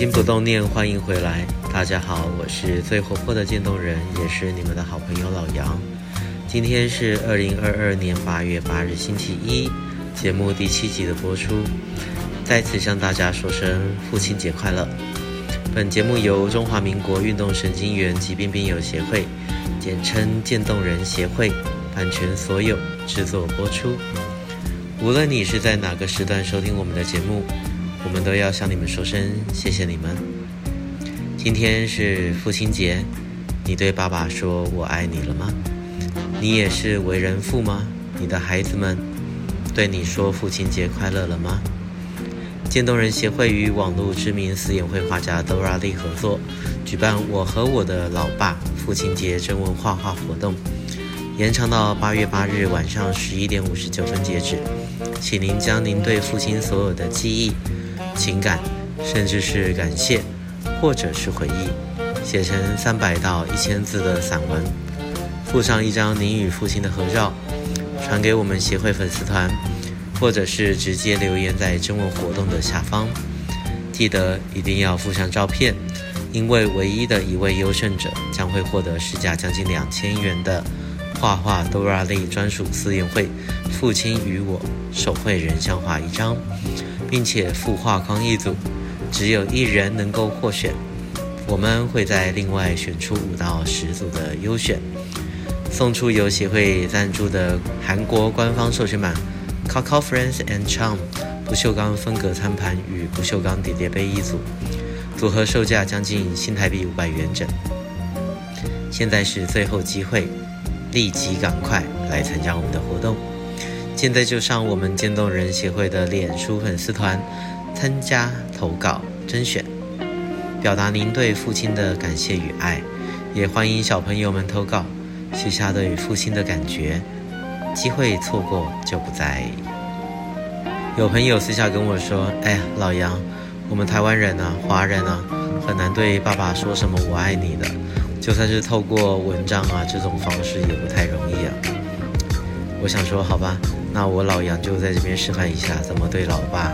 心不动念，欢迎回来。大家好，我是最活泼的渐冻人，也是你们的好朋友老杨。今天是二零二二年八月八日，星期一，节目第七集的播出。再次向大家说声父亲节快乐。本节目由中华民国运动神经元疾病病友协会，简称渐冻人协会，版权所有，制作播出。无论你是在哪个时段收听我们的节目。我们都要向你们说声谢谢你们。今天是父亲节，你对爸爸说我爱你了吗？你也是为人父吗？你的孩子们对你说父亲节快乐了吗？渐冻人协会与网络知名私眼绘画家 Dora Lee 合作，举办我和我的老爸父亲节征文画画活动，延长到八月八日晚上十一点五十九分截止，请您将您对父亲所有的记忆。情感，甚至是感谢，或者是回忆，写成三百到一千字的散文，附上一张您与父亲的合照，传给我们协会粉丝团，或者是直接留言在征文活动的下方。记得一定要附上照片，因为唯一的一位优胜者将会获得市价将近两千元的画画 Dora 专属私宴会《父亲与我》手绘人像画一张。并且附画框一组，只有一人能够获选。我们会在另外选出五到十组的优选，送出由协会赞助的韩国官方授权版 Kakao Friends and Charm 不锈钢分隔餐盘与不锈钢叠叠杯一组，组合售价将近新台币五百元整。现在是最后机会，立即赶快来参加我们的活动。现在就上我们渐冻人协会的脸书粉丝团参加投稿甄选，表达您对父亲的感谢与爱，也欢迎小朋友们投稿，写下对父亲的感觉。机会错过就不再。有朋友私下跟我说：“哎呀，老杨，我们台湾人啊，华人啊，很难对爸爸说什么我爱你的，就算是透过文章啊这种方式也不太容易啊。”我想说，好吧。那我老杨就在这边示范一下怎么对老爸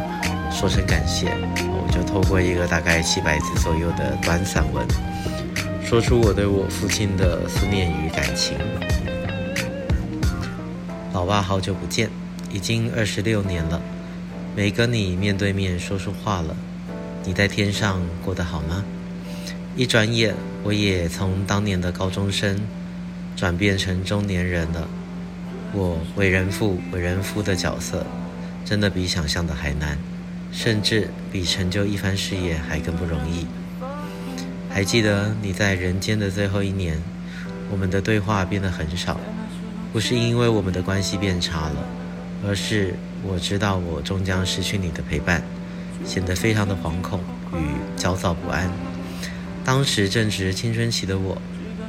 说声感谢。我就透过一个大概七百字左右的短散文，说出我对我父亲的思念与感情。老爸，好久不见，已经二十六年了，没跟你面对面说说话了。你在天上过得好吗？一转眼，我也从当年的高中生转变成中年人了。我为人父、为人夫的角色，真的比想象的还难，甚至比成就一番事业还更不容易。还记得你在人间的最后一年，我们的对话变得很少，不是因为我们的关系变差了，而是我知道我终将失去你的陪伴，显得非常的惶恐与焦躁不安。当时正值青春期的我，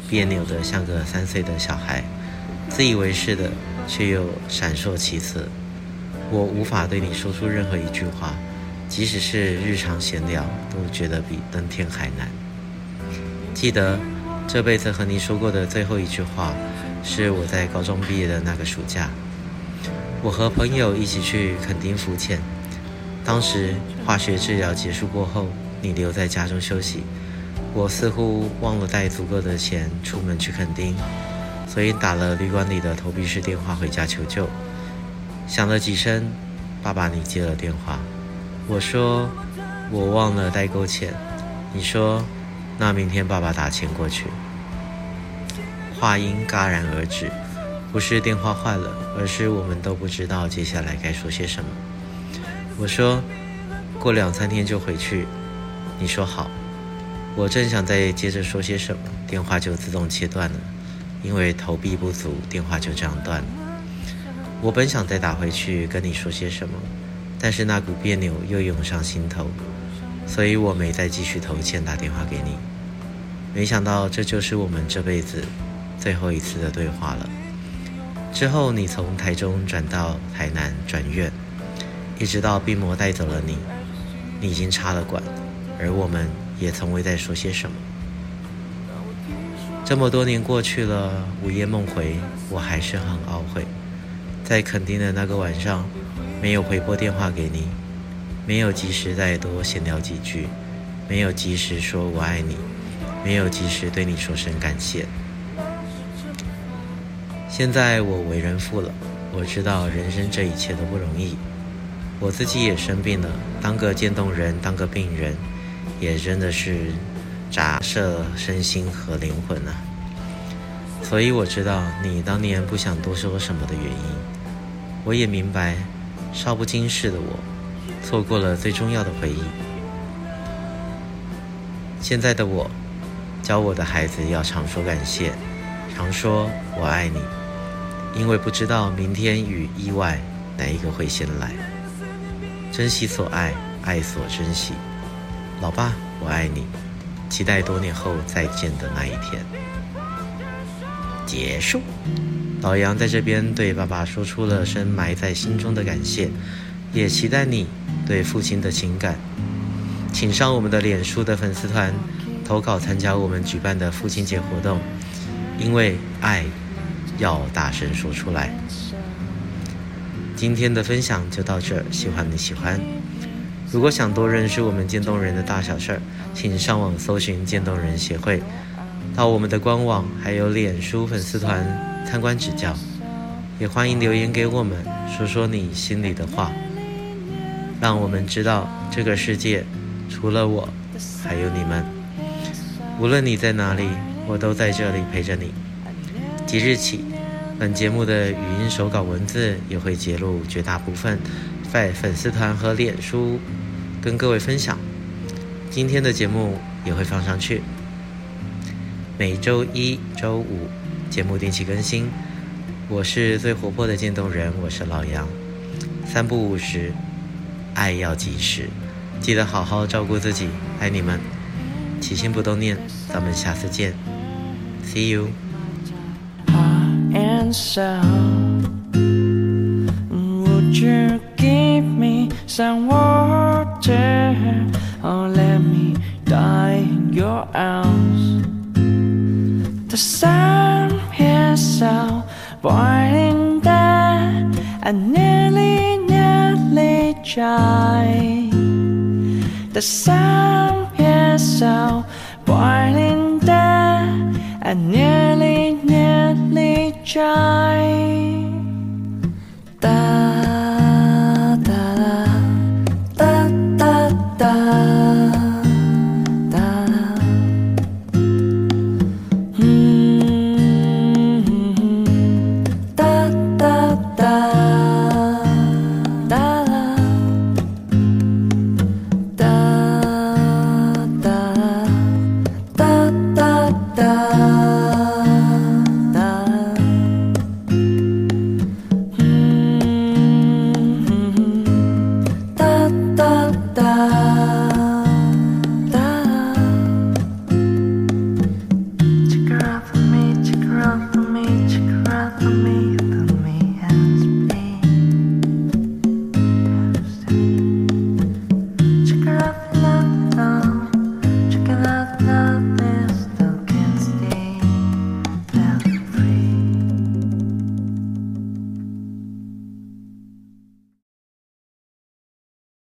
别扭的像个三岁的小孩。自以为是的，却又闪烁其词。我无法对你说出任何一句话，即使是日常闲聊，都觉得比登天还难。记得这辈子和你说过的最后一句话，是我在高中毕业的那个暑假，我和朋友一起去垦丁浮潜。当时化学治疗结束过后，你留在家中休息，我似乎忘了带足够的钱出门去垦丁。所以打了旅馆里的投币式电话回家求救，响了几声，爸爸你接了电话，我说我忘了带够钱，你说那明天爸爸打钱过去。话音戛然而止，不是电话坏了，而是我们都不知道接下来该说些什么。我说过两三天就回去，你说好。我正想再接着说些什么，电话就自动切断了。因为投币不足，电话就这样断了。我本想再打回去跟你说些什么，但是那股别扭又涌上心头，所以我没再继续投钱打电话给你。没想到这就是我们这辈子最后一次的对话了。之后你从台中转到台南转院，一直到病魔带走了你，你已经插了管，而我们也从未再说些什么。这么多年过去了，午夜梦回，我还是很懊悔，在垦丁的那个晚上，没有回拨电话给你，没有及时再多闲聊几句，没有及时说我爱你，没有及时对你说声感谢。现在我为人父了，我知道人生这一切都不容易。我自己也生病了，当个渐冻人，当个病人，也真的是假设身心和灵魂啊。所以我知道你当年不想多说什么的原因，我也明白少不经事的我错过了最重要的回忆。现在的我教我的孩子要常说感谢，常说我爱你，因为不知道明天与意外哪一个会先来。珍惜所爱，爱所珍惜。老爸，我爱你，期待多年后再见的那一天。结束，老杨在这边对爸爸说出了深埋在心中的感谢，也期待你对父亲的情感，请上我们的脸书的粉丝团投稿参加我们举办的父亲节活动，因为爱要大声说出来。今天的分享就到这儿，希望你喜欢。如果想多认识我们渐冻人的大小事儿，请上网搜寻渐冻人协会。到我们的官网还有脸书粉丝团参观指教，也欢迎留言给我们，说说你心里的话，让我们知道这个世界除了我还有你们。无论你在哪里，我都在这里陪着你。即日起，本节目的语音手稿文字也会截录绝大部分，在粉丝团和脸书跟各位分享。今天的节目也会放上去。每周一、周五节目定期更新。我是最活泼的渐冻人，我是老杨。三不五时，爱要及时，记得好好照顾自己，爱你们，起心不冻念，咱们下次见，See you。some water or let me die in your arms. The sun is so boiling that I nearly, nearly tried. The sun is so boiling that I nearly, nearly tried.